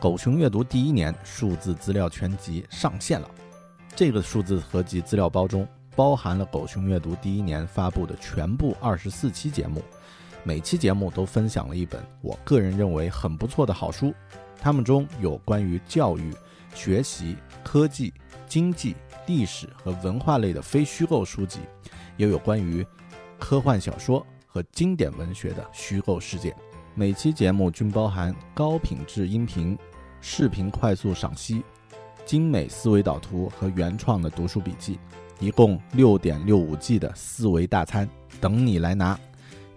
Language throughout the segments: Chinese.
狗熊阅读第一年数字资料全集上线了。这个数字合集资料包中包含了狗熊阅读第一年发布的全部二十四期节目，每期节目都分享了一本我个人认为很不错的好书。它们中有关于教育、学习、科技、经济、历史和文化类的非虚构书籍，也有关于科幻小说和经典文学的虚构世界。每期节目均包含高品质音频、视频快速赏析、精美思维导图和原创的读书笔记，一共六点六五 G 的四维大餐等你来拿。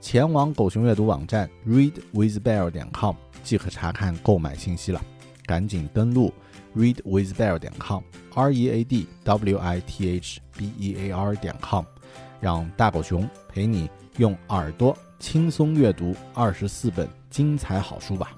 前往狗熊阅读网站 readwithbear 点 com 即可查看购买信息了。赶紧登录 readwithbear 点 com，r e a d w i t h b e a r 点 com，让大狗熊陪你用耳朵轻松阅读二十四本精彩好书吧。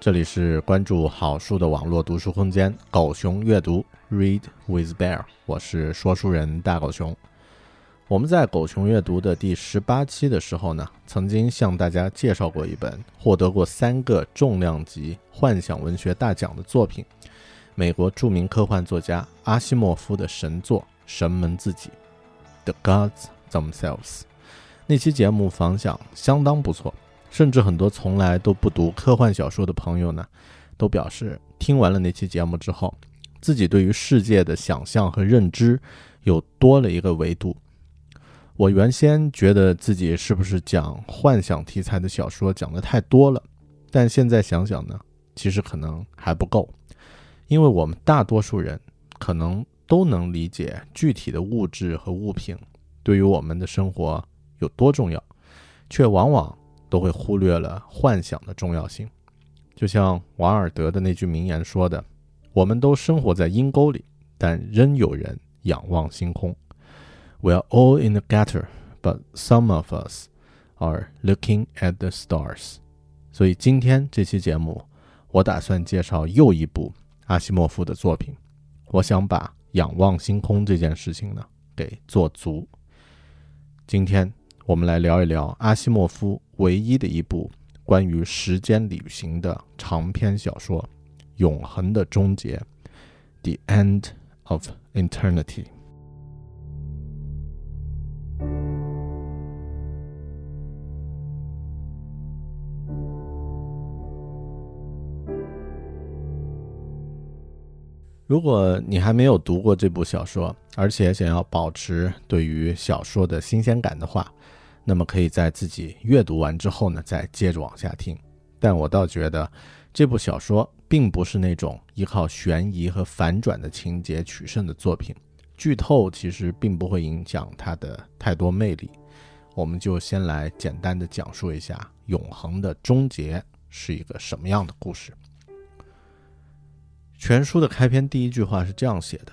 这里是关注好书的网络读书空间“狗熊阅读 ”（Read with Bear），我是说书人大狗熊。我们在狗熊阅读的第十八期的时候呢，曾经向大家介绍过一本获得过三个重量级幻想文学大奖的作品——美国著名科幻作家阿西莫夫的神作《神门自己》（The Gods Themselves）。那期节目反响相当不错。甚至很多从来都不读科幻小说的朋友呢，都表示听完了那期节目之后，自己对于世界的想象和认知又多了一个维度。我原先觉得自己是不是讲幻想题材的小说讲的太多了，但现在想想呢，其实可能还不够，因为我们大多数人可能都能理解具体的物质和物品对于我们的生活有多重要，却往往。都会忽略了幻想的重要性，就像瓦尔德的那句名言说的：“我们都生活在阴沟里，但仍有人仰望星空。” We are all in the gutter, but some of us are looking at the stars。所以今天这期节目，我打算介绍又一部阿西莫夫的作品。我想把仰望星空这件事情呢给做足。今天。我们来聊一聊阿西莫夫唯一的一部关于时间旅行的长篇小说永恒的终结 the end of eternity 如果你还没有读过这部小说而且想要保持对于小说的新鲜感的话那么可以在自己阅读完之后呢，再接着往下听。但我倒觉得这部小说并不是那种依靠悬疑和反转的情节取胜的作品，剧透其实并不会影响它的太多魅力。我们就先来简单的讲述一下永恒的终结是一个什么样的故事。全书的开篇第一句话是这样写的：“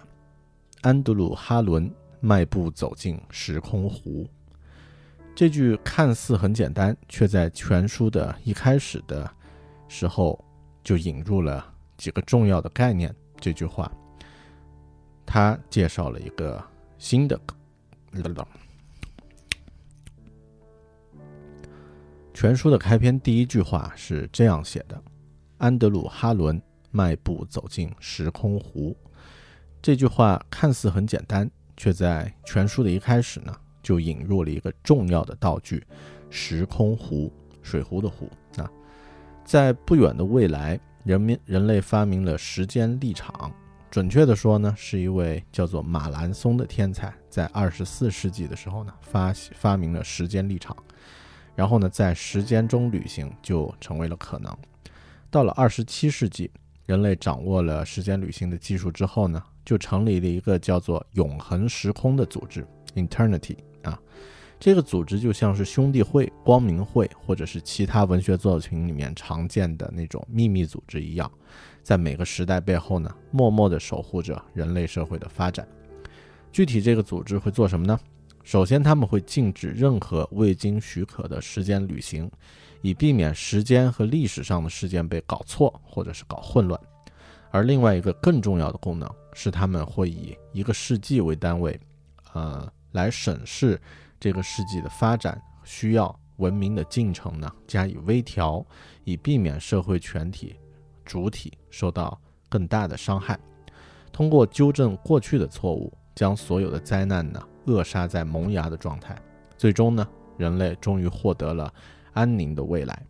安德鲁·哈伦迈步走进时空湖。”这句看似很简单，却在全书的一开始的时候就引入了几个重要的概念。这句话，他介绍了一个新的。全书的开篇第一句话是这样写的：“安德鲁·哈伦。”迈步走进时空湖，这句话看似很简单，却在全书的一开始呢，就引入了一个重要的道具——时空湖，水壶的壶啊。在不远的未来，人民人类发明了时间立场，准确的说呢，是一位叫做马兰松的天才，在二十四世纪的时候呢，发发明了时间立场，然后呢，在时间中旅行就成为了可能。到了二十七世纪。人类掌握了时间旅行的技术之后呢，就成立了一个叫做“永恒时空”的组织 （Eternity） 啊。这个组织就像是兄弟会、光明会，或者是其他文学作品里面常见的那种秘密组织一样，在每个时代背后呢，默默地守护着人类社会的发展。具体这个组织会做什么呢？首先，他们会禁止任何未经许可的时间旅行。以避免时间和历史上的事件被搞错或者是搞混乱，而另外一个更重要的功能是，他们会以一个世纪为单位，呃，来审视这个世纪的发展需要、文明的进程呢，加以微调，以避免社会全体主体受到更大的伤害。通过纠正过去的错误，将所有的灾难呢扼杀在萌芽的状态，最终呢，人类终于获得了。安宁的未来，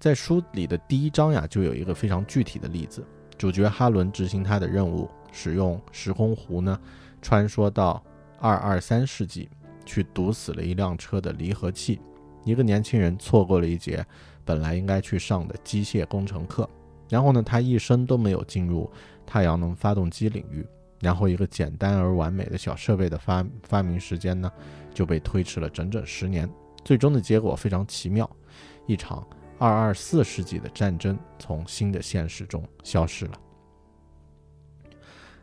在书里的第一章呀，就有一个非常具体的例子。主角哈伦执行他的任务，使用时空壶呢，穿梭到二二三世纪，去堵死了一辆车的离合器。一个年轻人错过了一节本来应该去上的机械工程课，然后呢，他一生都没有进入太阳能发动机领域。然后，一个简单而完美的小设备的发发明时间呢，就被推迟了整整十年。最终的结果非常奇妙，一场二二四世纪的战争从新的现实中消失了。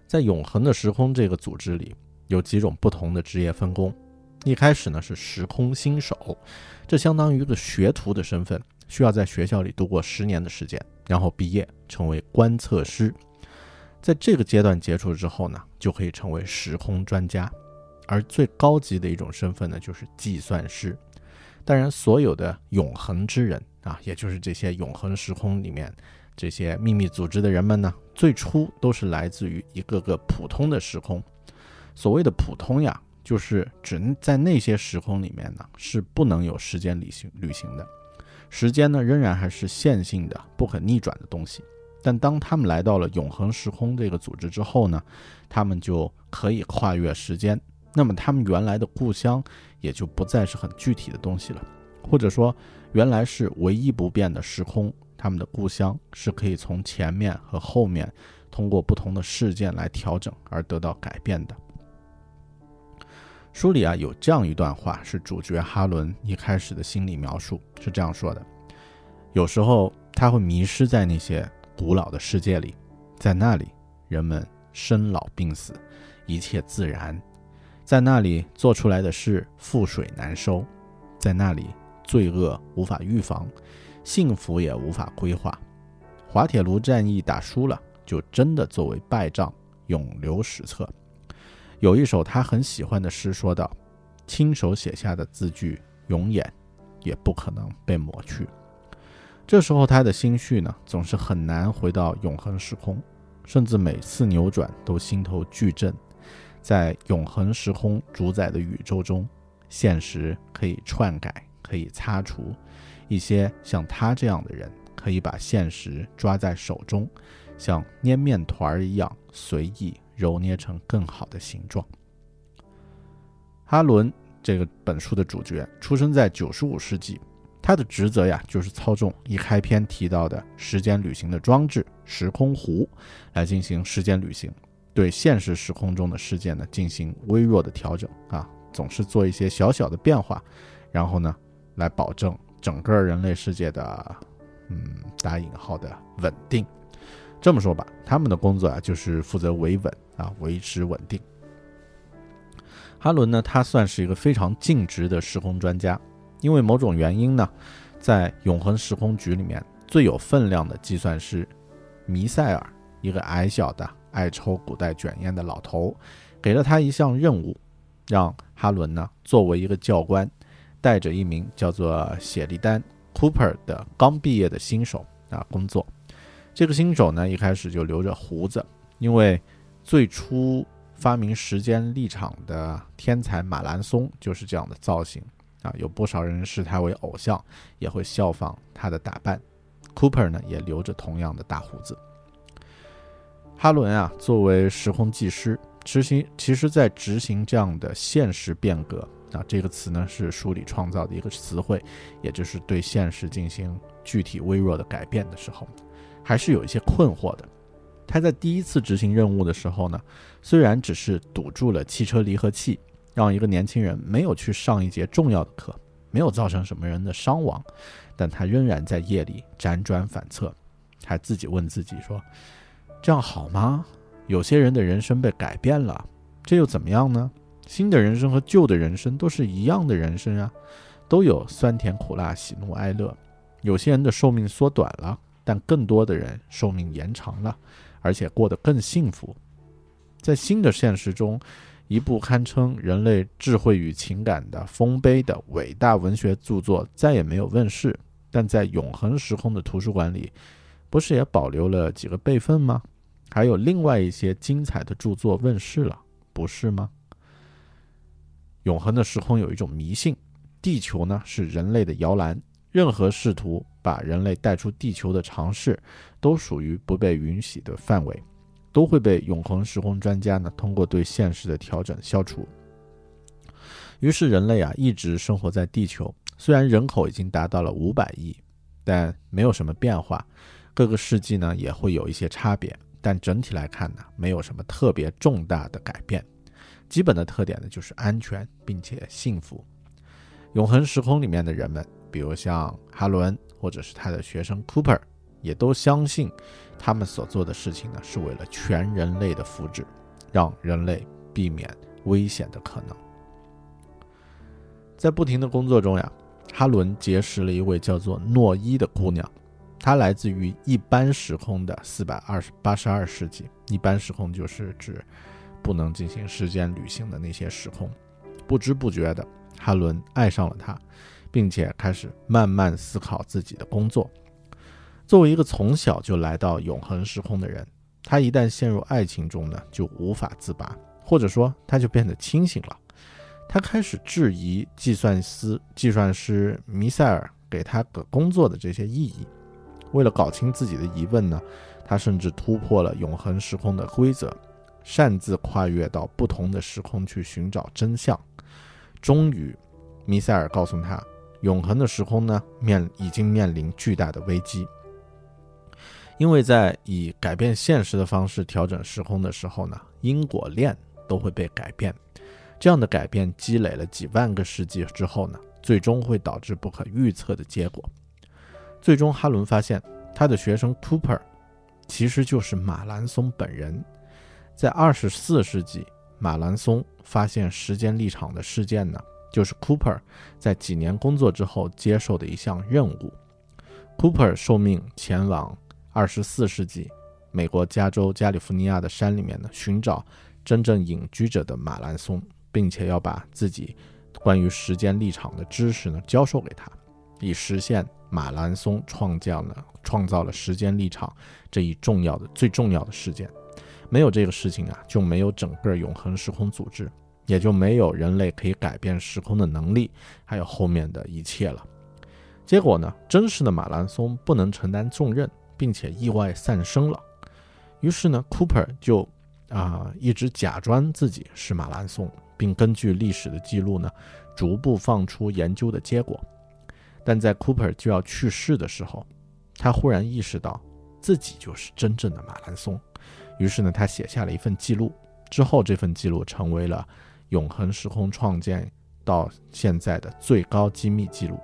在永恒的时空这个组织里，有几种不同的职业分工。一开始呢是时空新手，这相当于一个学徒的身份，需要在学校里度过十年的时间，然后毕业成为观测师。在这个阶段结束之后呢，就可以成为时空专家。而最高级的一种身份呢，就是计算师。当然，所有的永恒之人啊，也就是这些永恒时空里面这些秘密组织的人们呢，最初都是来自于一个个普通的时空。所谓的普通呀，就是指在那些时空里面呢，是不能有时间旅行旅行的，时间呢仍然还是线性的、不可逆转的东西。但当他们来到了永恒时空这个组织之后呢，他们就可以跨越时间。那么他们原来的故乡也就不再是很具体的东西了，或者说原来是唯一不变的时空，他们的故乡是可以从前面和后面通过不同的事件来调整而得到改变的。书里啊有这样一段话，是主角哈伦一开始的心理描述，是这样说的：有时候他会迷失在那些古老的世界里，在那里人们生老病死，一切自然。在那里做出来的事覆水难收，在那里罪恶无法预防，幸福也无法规划。滑铁卢战役打输了，就真的作为败仗永留史册。有一首他很喜欢的诗，说道：“亲手写下的字句，永远也不可能被抹去。”这时候他的心绪呢，总是很难回到永恒时空，甚至每次扭转都心头巨震。在永恒时空主宰的宇宙中，现实可以篡改，可以擦除，一些像他这样的人可以把现实抓在手中，像捏面团儿一样随意揉捏成更好的形状。哈伦这个本书的主角出生在九十五世纪，他的职责呀就是操纵一开篇提到的时间旅行的装置——时空壶，来进行时间旅行，对现实时空中的事件呢进行微弱的调整啊，总是做一些小小的变化，然后呢来保证整个人类世界的，嗯，打引号的稳定。这么说吧，他们的工作啊就是负责维稳啊，维持稳定。哈伦呢，他算是一个非常尽职的时空专家，因为某种原因呢，在永恒时空局里面最有分量的计算师弥塞尔，一个矮小的爱抽古代卷烟的老头，给了他一项任务，让哈伦呢作为一个教官，带着一名叫做谢利丹 Cooper 的刚毕业的新手啊工作。这个新手呢一开始就留着胡子，因为最初。发明时间立场的天才马兰松就是这样的造型啊，有不少人视他为偶像，也会效仿他的打扮。Cooper 呢也留着同样的大胡子。哈伦啊，作为时空技师，执行其实在执行这样的现实变革啊，这个词呢是书里创造的一个词汇，也就是对现实进行具体微弱的改变的时候，还是有一些困惑的。他在第一次执行任务的时候呢，虽然只是堵住了汽车离合器，让一个年轻人没有去上一节重要的课，没有造成什么人的伤亡，但他仍然在夜里辗转反侧，还自己问自己说：“这样好吗？有些人的人生被改变了，这又怎么样呢？新的人生和旧的人生都是一样的人生啊，都有酸甜苦辣、喜怒哀乐。有些人的寿命缩短了，但更多的人寿命延长了。”而且过得更幸福。在新的现实中，一部堪称人类智慧与情感的丰碑的伟大文学著作再也没有问世，但在永恒时空的图书馆里，不是也保留了几个备份吗？还有另外一些精彩的著作问世了，不是吗？永恒的时空有一种迷信，地球呢是人类的摇篮。任何试图把人类带出地球的尝试，都属于不被允许的范围，都会被永恒时空专家呢通过对现实的调整消除。于是人类啊一直生活在地球，虽然人口已经达到了五百亿，但没有什么变化。各个世纪呢也会有一些差别，但整体来看呢没有什么特别重大的改变。基本的特点呢就是安全并且幸福。永恒时空里面的人们。比如像哈伦，或者是他的学生 Cooper，也都相信，他们所做的事情呢，是为了全人类的福祉，让人类避免危险的可能。在不停的工作中呀，哈伦结识了一位叫做诺伊的姑娘，她来自于一般时空的四百二十八十二世纪。一般时空就是指不能进行时间旅行的那些时空。不知不觉的，哈伦爱上了她。并且开始慢慢思考自己的工作。作为一个从小就来到永恒时空的人，他一旦陷入爱情中呢，就无法自拔，或者说他就变得清醒了。他开始质疑计算师、计算师弥塞尔给他的工作的这些意义。为了搞清自己的疑问呢，他甚至突破了永恒时空的规则，擅自跨越到不同的时空去寻找真相。终于，弥塞尔告诉他。永恒的时空呢，面已经面临巨大的危机，因为在以改变现实的方式调整时空的时候呢，因果链都会被改变。这样的改变积累了几万个世纪之后呢，最终会导致不可预测的结果。最终，哈伦发现他的学生 Cooper 其实就是马兰松本人。在二十四世纪，马兰松发现时间立场的事件呢。就是 Cooper 在几年工作之后接受的一项任务。Cooper 受命前往二十四世纪美国加州加利福尼亚的山里面呢，寻找真正隐居者的马兰松，并且要把自己关于时间立场的知识呢教授给他，以实现马兰松创建了创造了时间立场这一重要的最重要的事件。没有这个事情啊，就没有整个永恒时空组织。也就没有人类可以改变时空的能力，还有后面的一切了。结果呢，真实的马兰松不能承担重任，并且意外丧生了。于是呢，Cooper 就啊一直假装自己是马兰松，并根据历史的记录呢，逐步放出研究的结果。但在 Cooper 就要去世的时候，他忽然意识到自己就是真正的马兰松。于是呢，他写下了一份记录。之后，这份记录成为了永恒时空创建到现在的最高机密记录。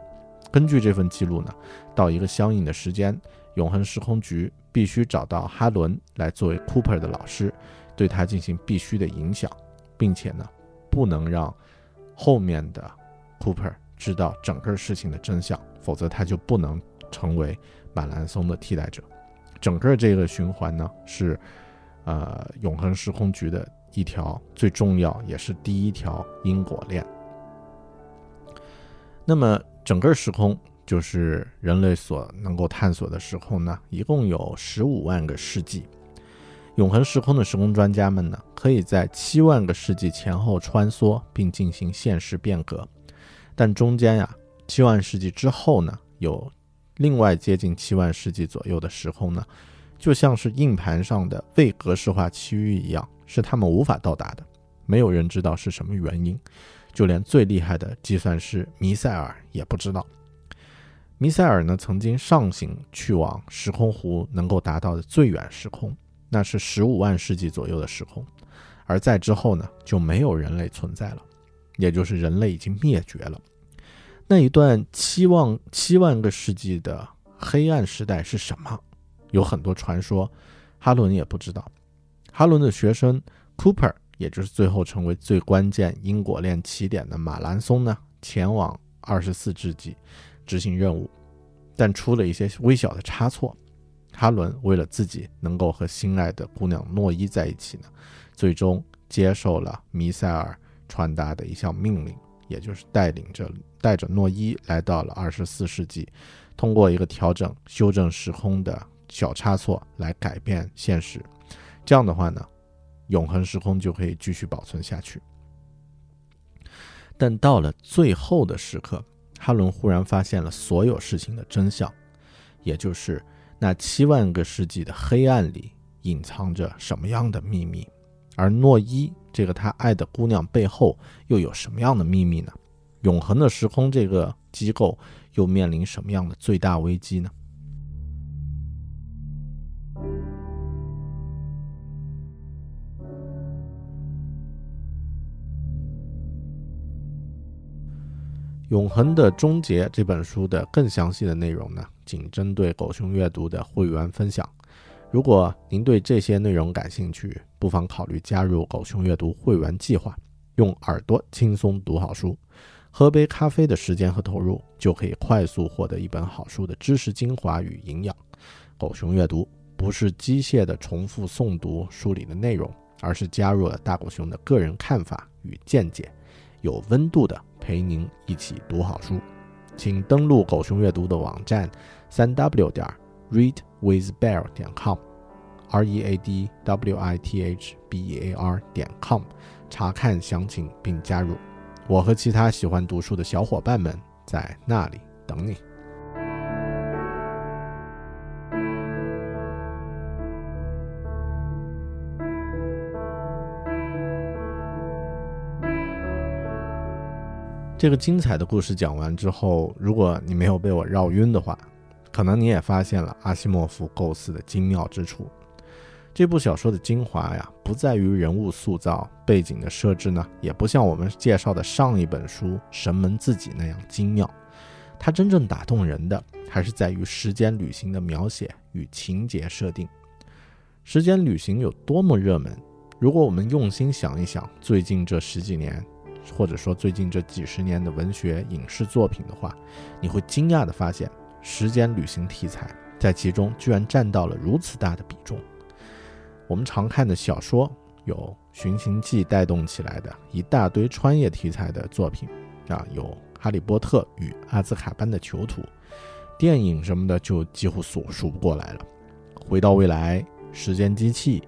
根据这份记录呢，到一个相应的时间，永恒时空局必须找到哈伦来作为 Cooper 的老师，对他进行必须的影响，并且呢，不能让后面的 Cooper 知道整个事情的真相，否则他就不能成为马兰松的替代者。整个这个循环呢，是呃永恒时空局的。一条最重要也是第一条因果链。那么，整个时空就是人类所能够探索的时空呢，一共有十五万个世纪。永恒时空的时空专家们呢，可以在七万个世纪前后穿梭，并进行现实变革。但中间呀，七万世纪之后呢，有另外接近七万世纪左右的时空呢，就像是硬盘上的未格式化区域一样。是他们无法到达的，没有人知道是什么原因，就连最厉害的计算师弥塞尔也不知道。弥塞尔呢，曾经上行去往时空湖能够达到的最远时空，那是十五万世纪左右的时空，而在之后呢，就没有人类存在了，也就是人类已经灭绝了。那一段七万七万个世纪的黑暗时代是什么？有很多传说，哈伦也不知道。哈伦的学生 Cooper，也就是最后成为最关键因果链起点的马兰松呢，前往二十四世纪执行任务，但出了一些微小的差错。哈伦为了自己能够和心爱的姑娘诺伊在一起呢，最终接受了弥塞尔传达的一项命令，也就是带领着带着诺伊来到了二十四世纪，通过一个调整修正时空的小差错来改变现实。这样的话呢，永恒时空就可以继续保存下去。但到了最后的时刻，哈伦忽然发现了所有事情的真相，也就是那七万个世纪的黑暗里隐藏着什么样的秘密，而诺伊这个他爱的姑娘背后又有什么样的秘密呢？永恒的时空这个机构又面临什么样的最大危机呢？《永恒的终结》这本书的更详细的内容呢，仅针对狗熊阅读的会员分享。如果您对这些内容感兴趣，不妨考虑加入狗熊阅读会员计划，用耳朵轻松读好书，喝杯咖啡的时间和投入，就可以快速获得一本好书的知识精华与营养。狗熊阅读不是机械的重复诵读书里的内容，而是加入了大狗熊的个人看法与见解。有温度的陪您一起读好书，请登录狗熊阅读的网站，三 w 点 readwithbear 点 com，r e a d w i t h b e a r 点 com，查看详情并加入。我和其他喜欢读书的小伙伴们在那里等你。这个精彩的故事讲完之后，如果你没有被我绕晕的话，可能你也发现了阿西莫夫构思的精妙之处。这部小说的精华呀，不在于人物塑造、背景的设置呢，也不像我们介绍的上一本书《神门自己》那样精妙。它真正打动人的，还是在于时间旅行的描写与情节设定。时间旅行有多么热门？如果我们用心想一想，最近这十几年。或者说最近这几十年的文学影视作品的话，你会惊讶地发现，时间旅行题材在其中居然占到了如此大的比重。我们常看的小说有《寻秦记》带动起来的一大堆穿越题材的作品啊，有《哈利波特与阿兹卡班的囚徒》，电影什么的就几乎数数不过来了。回到未来、时间机器、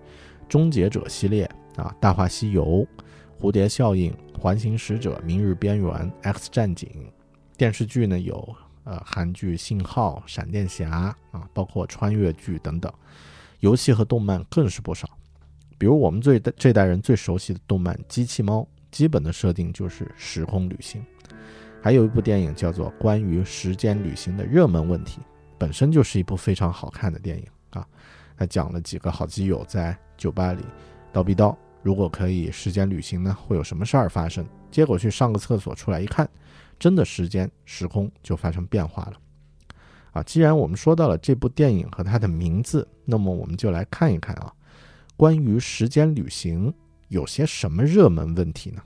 终结者系列啊，《大话西游》、蝴蝶效应。环形使者、明日边缘、X 战警，电视剧呢有呃韩剧《信号》《闪电侠》啊，包括穿越剧等等。游戏和动漫更是不少，比如我们最这代人最熟悉的动漫《机器猫》，基本的设定就是时空旅行。还有一部电影叫做《关于时间旅行的热门问题》，本身就是一部非常好看的电影啊。它讲了几个好基友在酒吧里叨逼叨，如果可以时间旅行呢，会有什么事儿发生？结果去上个厕所出来一看，真的时间时空就发生变化了。啊，既然我们说到了这部电影和它的名字，那么我们就来看一看啊，关于时间旅行有些什么热门问题呢？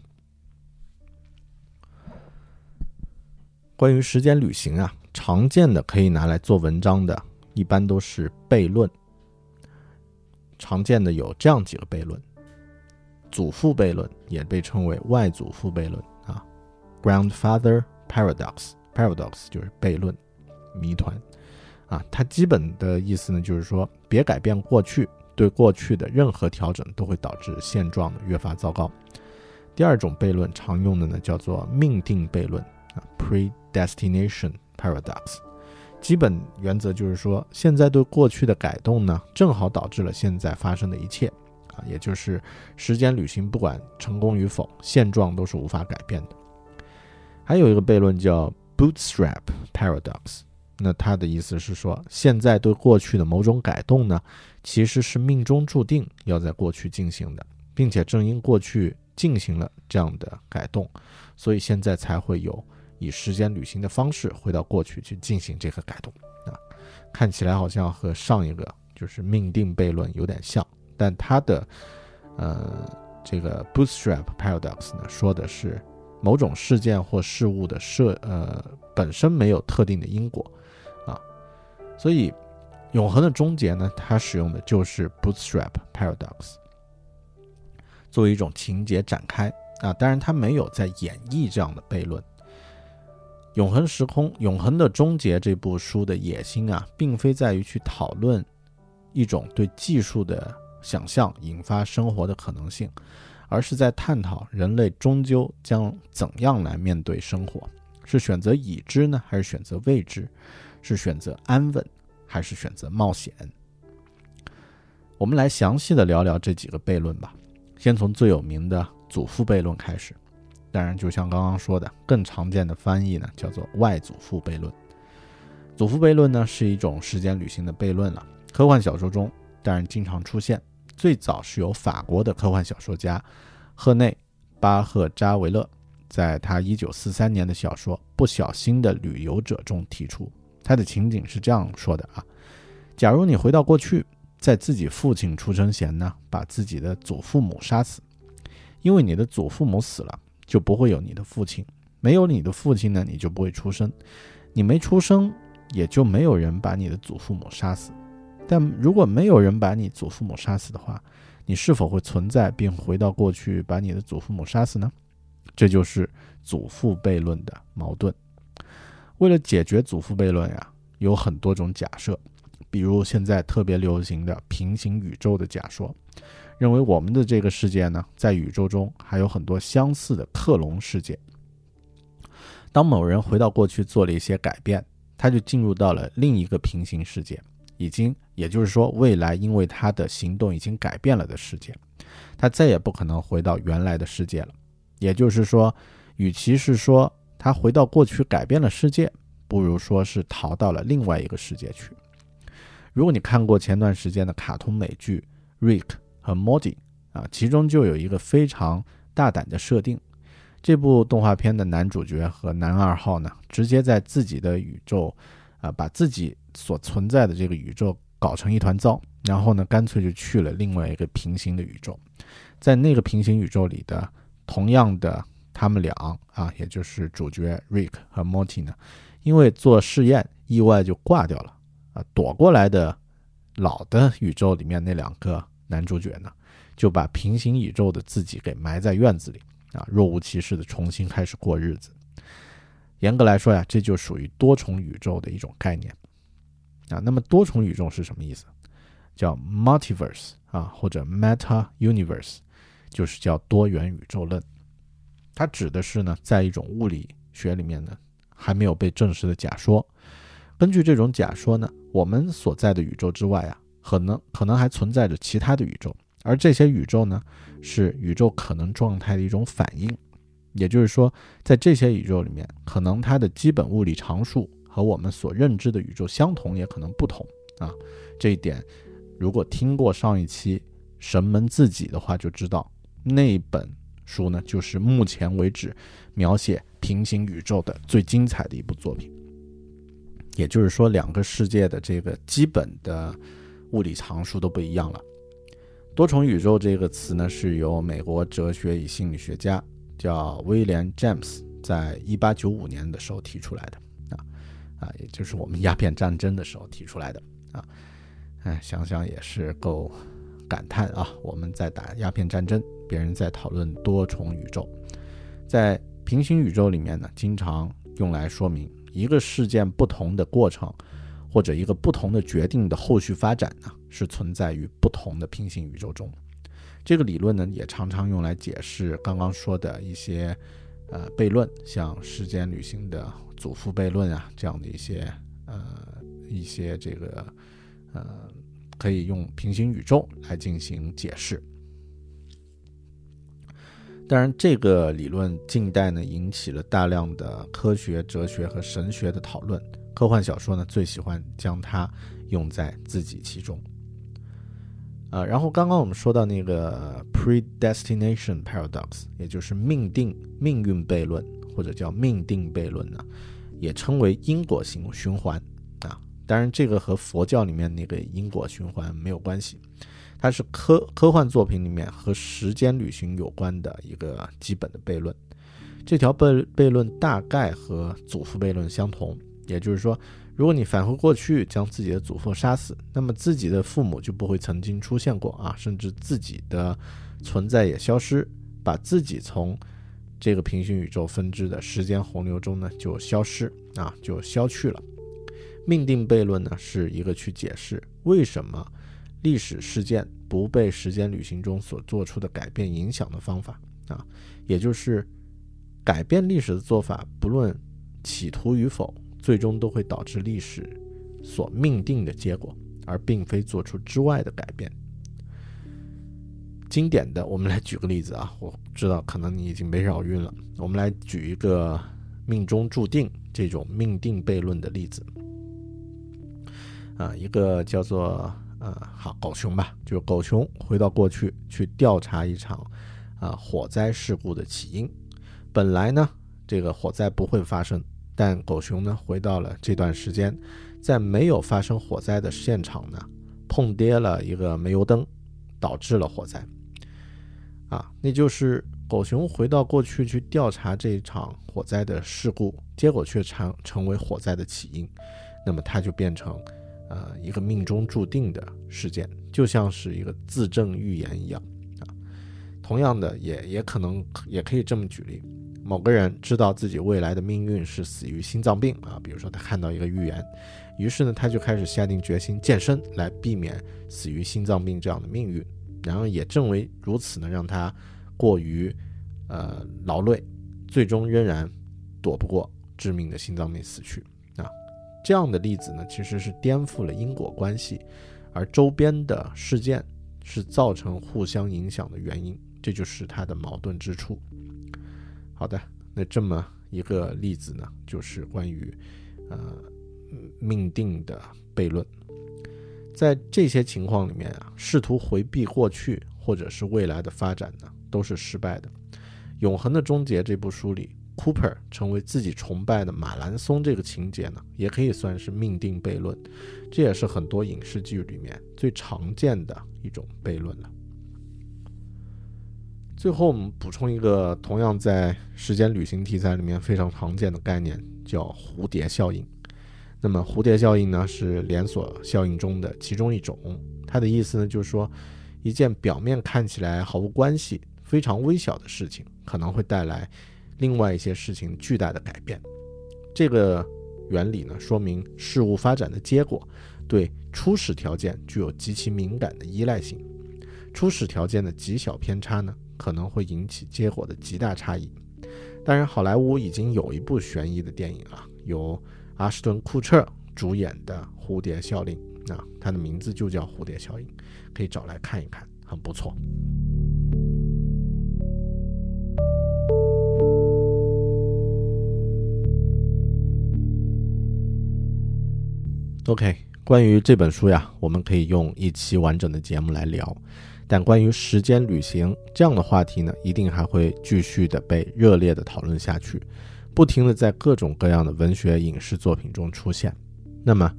关于时间旅行啊，常见的可以拿来做文章的，一般都是悖论。常见的有这样几个悖论：祖父悖论，也被称为外祖父悖论啊，grandfather paradox，paradox 就是悖论、谜团啊。它基本的意思呢，就是说别改变过去，对过去的任何调整都会导致现状的越发糟糕。第二种悖论常用的呢，叫做命定悖论啊，pre。Destination paradox，基本原则就是说，现在对过去的改动呢，正好导致了现在发生的一切，啊，也就是时间旅行不管成功与否，现状都是无法改变的。还有一个悖论叫 Bootstrap paradox，那它的意思是说，现在对过去的某种改动呢，其实是命中注定要在过去进行的，并且正因过去进行了这样的改动，所以现在才会有。以时间旅行的方式回到过去去进行这个改动啊，看起来好像和上一个就是命定悖论有点像，但它的呃这个 Bootstrap paradox 呢，说的是某种事件或事物的设呃本身没有特定的因果啊，所以永恒的终结呢，它使用的就是 Bootstrap paradox 作为一种情节展开啊，当然它没有在演绎这样的悖论。《永恒时空》《永恒的终结》这部书的野心啊，并非在于去讨论一种对技术的想象引发生活的可能性，而是在探讨人类终究将怎样来面对生活：是选择已知呢，还是选择未知？是选择安稳，还是选择冒险？我们来详细的聊聊这几个悖论吧。先从最有名的祖父悖论开始。当然，就像刚刚说的，更常见的翻译呢，叫做外祖父悖论。祖父悖论呢，是一种时间旅行的悖论了。科幻小说中当然经常出现。最早是由法国的科幻小说家赫内·巴赫扎维勒在他1943年的小说《不小心的旅游者》中提出。他的情景是这样说的啊：假如你回到过去，在自己父亲出生前呢，把自己的祖父母杀死，因为你的祖父母死了。就不会有你的父亲，没有你的父亲呢，你就不会出生，你没出生，也就没有人把你的祖父母杀死。但如果没有人把你祖父母杀死的话，你是否会存在并回到过去把你的祖父母杀死呢？这就是祖父悖论的矛盾。为了解决祖父悖论呀，有很多种假设，比如现在特别流行的平行宇宙的假说。认为我们的这个世界呢，在宇宙中还有很多相似的克隆世界。当某人回到过去做了一些改变，他就进入到了另一个平行世界，已经，也就是说，未来因为他的行动已经改变了的世界，他再也不可能回到原来的世界了。也就是说，与其是说他回到过去改变了世界，不如说是逃到了另外一个世界去。如果你看过前段时间的卡通美剧《Rick》。和 Morty 啊，其中就有一个非常大胆的设定。这部动画片的男主角和男二号呢，直接在自己的宇宙，啊，把自己所存在的这个宇宙搞成一团糟，然后呢，干脆就去了另外一个平行的宇宙。在那个平行宇宙里的同样的他们俩啊，也就是主角 Rick 和 Morty 呢，因为做试验意外就挂掉了啊，躲过来的老的宇宙里面那两个。男主角呢，就把平行宇宙的自己给埋在院子里啊，若无其事的重新开始过日子。严格来说呀，这就属于多重宇宙的一种概念啊。那么多重宇宙是什么意思？叫 multiverse 啊，或者 meta universe，就是叫多元宇宙论。它指的是呢，在一种物理学里面呢，还没有被证实的假说。根据这种假说呢，我们所在的宇宙之外啊，可能可能还存在着其他的宇宙，而这些宇宙呢，是宇宙可能状态的一种反应。也就是说，在这些宇宙里面，可能它的基本物理常数和我们所认知的宇宙相同，也可能不同啊。这一点，如果听过上一期神门自己的话，就知道那本书呢，就是目前为止描写平行宇宙的最精彩的一部作品。也就是说，两个世界的这个基本的物理常数都不一样了。多重宇宙这个词呢，是由美国哲学与心理学家叫威廉·詹姆斯在一八九五年的时候提出来的啊，也就是我们鸦片战争的时候提出来的啊。哎，想想也是够感叹啊！我们在打鸦片战争，别人在讨论多重宇宙，在平行宇宙里面呢，经常用来说明。一个事件不同的过程，或者一个不同的决定的后续发展呢，是存在于不同的平行宇宙中。这个理论呢，也常常用来解释刚刚说的一些呃悖论，像时间旅行的祖父悖论啊这样的一些呃一些这个呃可以用平行宇宙来进行解释。当然，这个理论近代呢引起了大量的科学、哲学和神学的讨论。科幻小说呢最喜欢将它用在自己其中。啊，然后刚刚我们说到那个 predestination paradox，也就是命定命运悖论，或者叫命定悖论呢，也称为因果循循环。啊，当然这个和佛教里面那个因果循环没有关系。它是科科幻作品里面和时间旅行有关的一个基本的悖论。这条悖悖论大概和祖父悖论相同，也就是说，如果你返回过去将自己的祖父杀死，那么自己的父母就不会曾经出现过啊，甚至自己的存在也消失，把自己从这个平行宇宙分支的时间洪流中呢就消失啊，就消去了。命定悖论呢是一个去解释为什么。历史事件不被时间旅行中所做出的改变影响的方法啊，也就是改变历史的做法，不论企图与否，最终都会导致历史所命定的结果，而并非做出之外的改变。经典的，我们来举个例子啊，我知道可能你已经没绕晕了，我们来举一个命中注定这种命定悖论的例子啊，一个叫做。呃，好，狗熊吧，就是狗熊回到过去去调查一场，啊，火灾事故的起因。本来呢，这个火灾不会发生，但狗熊呢回到了这段时间，在没有发生火灾的现场呢，碰跌了一个煤油灯，导致了火灾。啊，那就是狗熊回到过去去调查这场火灾的事故，结果却成成为火灾的起因，那么它就变成。呃，一个命中注定的事件，就像是一个自证预言一样啊。同样的，也也可能也可以这么举例：某个人知道自己未来的命运是死于心脏病啊，比如说他看到一个预言，于是呢，他就开始下定决心健身来避免死于心脏病这样的命运。然后也正为如此呢，让他过于呃劳累，最终仍然躲不过致命的心脏病死去啊。这样的例子呢，其实是颠覆了因果关系，而周边的事件是造成互相影响的原因，这就是它的矛盾之处。好的，那这么一个例子呢，就是关于呃命定的悖论。在这些情况里面啊，试图回避过去或者是未来的发展呢，都是失败的。《永恒的终结》这部书里。Cooper 成为自己崇拜的马兰松这个情节呢，也可以算是命定悖论，这也是很多影视剧里面最常见的一种悖论了。最后，我们补充一个同样在时间旅行题材里面非常常见的概念，叫蝴蝶效应。那么，蝴蝶效应呢是连锁效应中的其中一种，它的意思呢就是说，一件表面看起来毫无关系、非常微小的事情，可能会带来。另外一些事情巨大的改变，这个原理呢，说明事物发展的结果对初始条件具有极其敏感的依赖性。初始条件的极小偏差呢，可能会引起结果的极大差异。当然，好莱坞已经有一部悬疑的电影啊，由阿什顿·库彻主演的《蝴蝶效应》啊，它的名字就叫《蝴蝶效应》，可以找来看一看，很不错。OK，关于这本书呀，我们可以用一期完整的节目来聊。但关于时间旅行这样的话题呢，一定还会继续的被热烈的讨论下去，不停的在各种各样的文学、影视作品中出现。那么，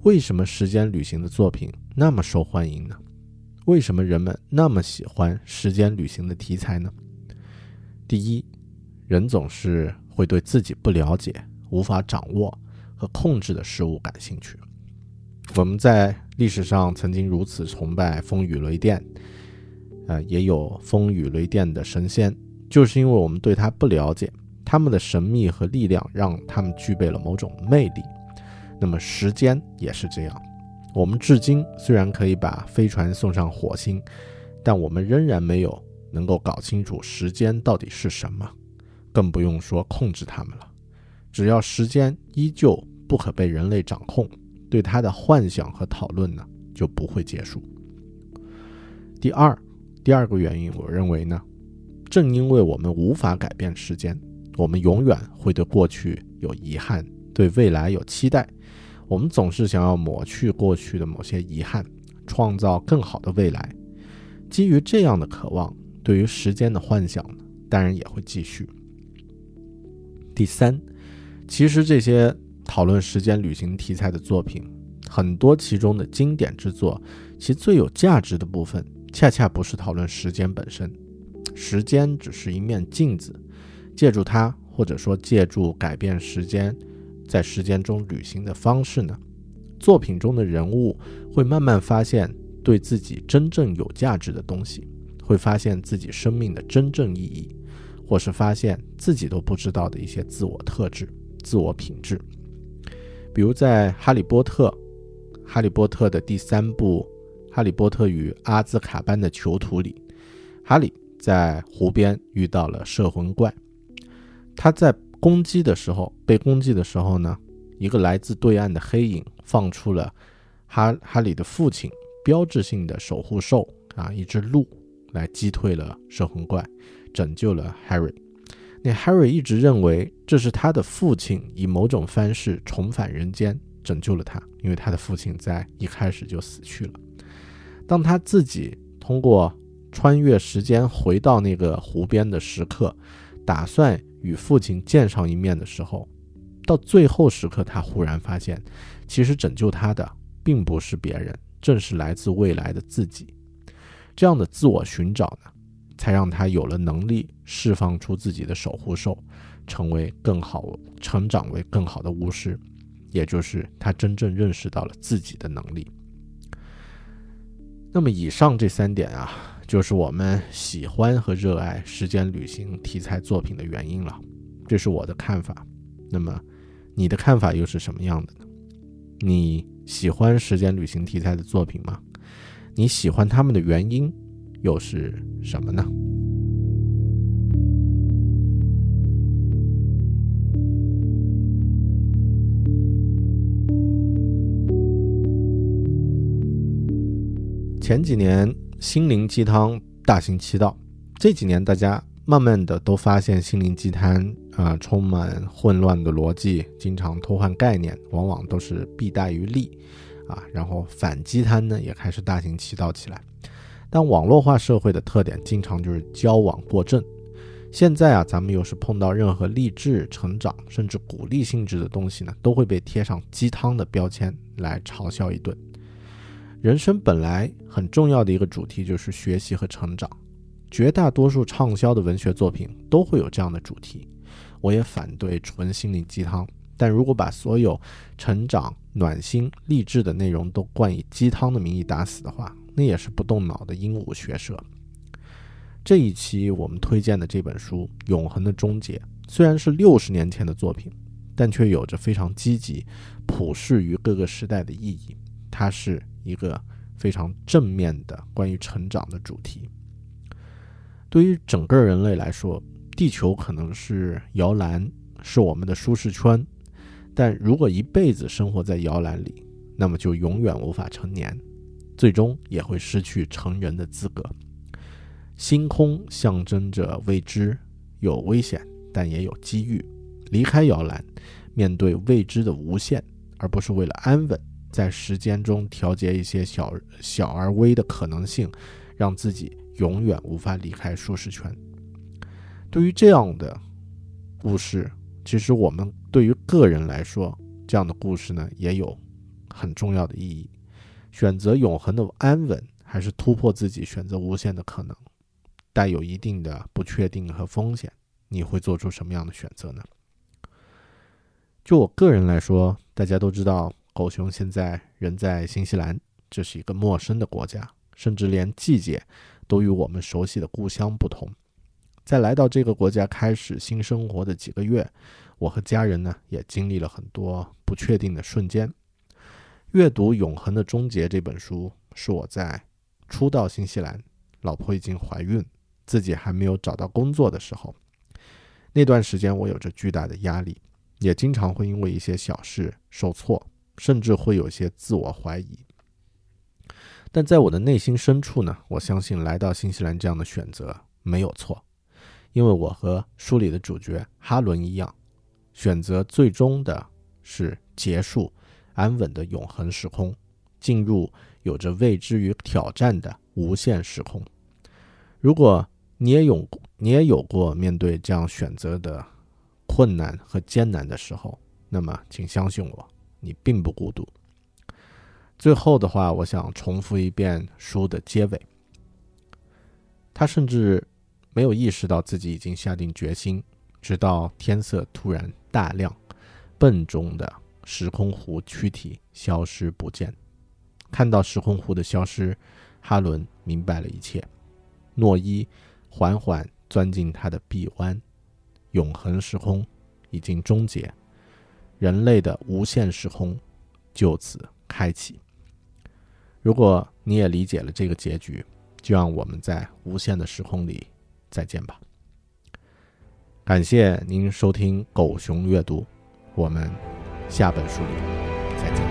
为什么时间旅行的作品那么受欢迎呢？为什么人们那么喜欢时间旅行的题材呢？第一，人总是会对自己不了解、无法掌握。和控制的事物感兴趣。我们在历史上曾经如此崇拜风雨雷电，呃，也有风雨雷电的神仙，就是因为我们对他不了解，他们的神秘和力量让他们具备了某种魅力。那么时间也是这样。我们至今虽然可以把飞船送上火星，但我们仍然没有能够搞清楚时间到底是什么，更不用说控制它们了。只要时间依旧不可被人类掌控，对他的幻想和讨论呢就不会结束。第二，第二个原因，我认为呢，正因为我们无法改变时间，我们永远会对过去有遗憾，对未来有期待。我们总是想要抹去过去的某些遗憾，创造更好的未来。基于这样的渴望，对于时间的幻想呢，当然也会继续。第三。其实这些讨论时间旅行题材的作品，很多其中的经典之作，其最有价值的部分，恰恰不是讨论时间本身。时间只是一面镜子，借助它，或者说借助改变时间，在时间中旅行的方式呢，作品中的人物会慢慢发现对自己真正有价值的东西，会发现自己生命的真正意义，或是发现自己都不知道的一些自我特质。自我品质，比如在《哈利波特》《哈利波特》的第三部《哈利波特与阿兹卡班的囚徒》里，哈利在湖边遇到了摄魂怪。他在攻击的时候，被攻击的时候呢，一个来自对岸的黑影放出了哈哈利的父亲标志性的守护兽啊，一只鹿，来击退了摄魂怪，拯救了 Harry。那 Harry 一直认为这是他的父亲以某种方式重返人间，拯救了他，因为他的父亲在一开始就死去了。当他自己通过穿越时间回到那个湖边的时刻，打算与父亲见上一面的时候，到最后时刻，他忽然发现，其实拯救他的并不是别人，正是来自未来的自己。这样的自我寻找呢？才让他有了能力释放出自己的守护兽，成为更好成长为更好的巫师，也就是他真正认识到了自己的能力。那么以上这三点啊，就是我们喜欢和热爱时间旅行题材作品的原因了。这是我的看法。那么你的看法又是什么样的呢？你喜欢时间旅行题材的作品吗？你喜欢他们的原因？又是什么呢？前几年心灵鸡汤大行其道，这几年大家慢慢的都发现心灵鸡汤啊充满混乱的逻辑，经常偷换概念，往往都是弊大于利啊。然后反鸡汤呢也开始大行其道起来。但网络化社会的特点，经常就是交往过正。现在啊，咱们又是碰到任何励志、成长，甚至鼓励性质的东西呢，都会被贴上鸡汤的标签来嘲笑一顿。人生本来很重要的一个主题就是学习和成长，绝大多数畅销的文学作品都会有这样的主题。我也反对纯心灵鸡汤，但如果把所有成长、暖心、励志的内容都冠以鸡汤的名义打死的话，那也是不动脑的鹦鹉学舌。这一期我们推荐的这本书《永恒的终结》，虽然是六十年前的作品，但却有着非常积极、普世于各个时代的意义。它是一个非常正面的关于成长的主题。对于整个人类来说，地球可能是摇篮，是我们的舒适圈，但如果一辈子生活在摇篮里，那么就永远无法成年，最终也会失去成人的资格。星空象征着未知，有危险，但也有机遇。离开摇篮，面对未知的无限，而不是为了安稳，在时间中调节一些小小而微的可能性，让自己永远无法离开舒适圈。对于这样的故事，其实我们对于个人来说，这样的故事呢，也有很重要的意义。选择永恒的安稳，还是突破自己，选择无限的可能？带有一定的不确定和风险，你会做出什么样的选择呢？就我个人来说，大家都知道，狗熊现在人在新西兰，这是一个陌生的国家，甚至连季节都与我们熟悉的故乡不同。在来到这个国家开始新生活的几个月，我和家人呢也经历了很多不确定的瞬间。阅读《永恒的终结》这本书，是我在初到新西兰，老婆已经怀孕。自己还没有找到工作的时候，那段时间我有着巨大的压力，也经常会因为一些小事受挫，甚至会有些自我怀疑。但在我的内心深处呢，我相信来到新西兰这样的选择没有错，因为我和书里的主角哈伦一样，选择最终的是结束安稳的永恒时空，进入有着未知与挑战的无限时空。如果你也有你也有过面对这样选择的困难和艰难的时候，那么请相信我，你并不孤独。最后的话，我想重复一遍书的结尾。他甚至没有意识到自己已经下定决心，直到天色突然大亮，笨重的时空湖躯体消失不见。看到时空湖的消失，哈伦明白了一切。诺伊。缓缓钻进他的臂弯，永恒时空已经终结，人类的无限时空就此开启。如果你也理解了这个结局，就让我们在无限的时空里再见吧。感谢您收听狗熊阅读，我们下本书里再见。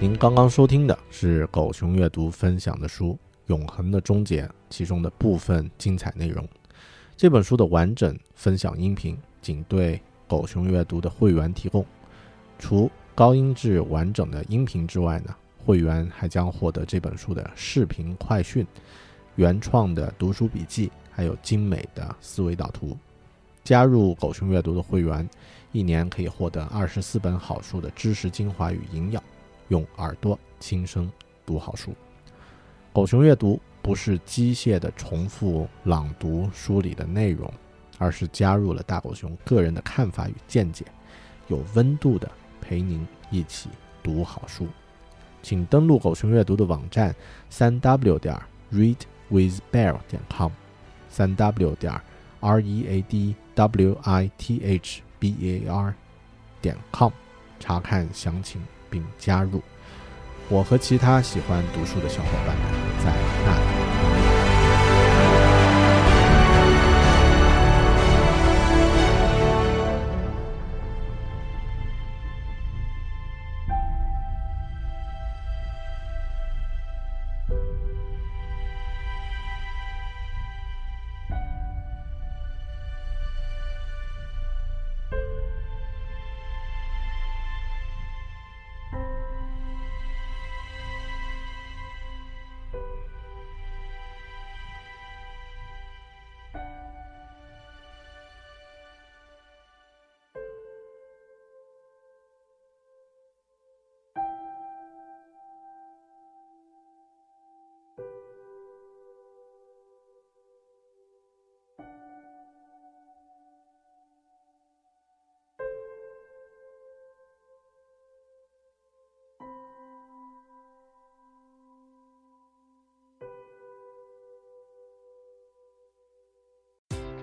您刚刚收听的是狗熊阅读分享的书《永恒的终结》其中的部分精彩内容。这本书的完整分享音频仅对狗熊阅读的会员提供。除高音质完整的音频之外呢，会员还将获得这本书的视频快讯、原创的读书笔记，还有精美的思维导图。加入狗熊阅读的会员，一年可以获得二十四本好书的知识精华与营养。用耳朵轻声读好书，狗熊阅读不是机械的重复朗读书里的内容，而是加入了大狗熊个人的看法与见解，有温度的陪您一起读好书。请登录狗熊阅读的网站：三 w 点 readwithbear 点 com，三 w 点 r e a d w i t h b a r 点 com，查看详情。并加入我和其他喜欢读书的小伙伴们在那里。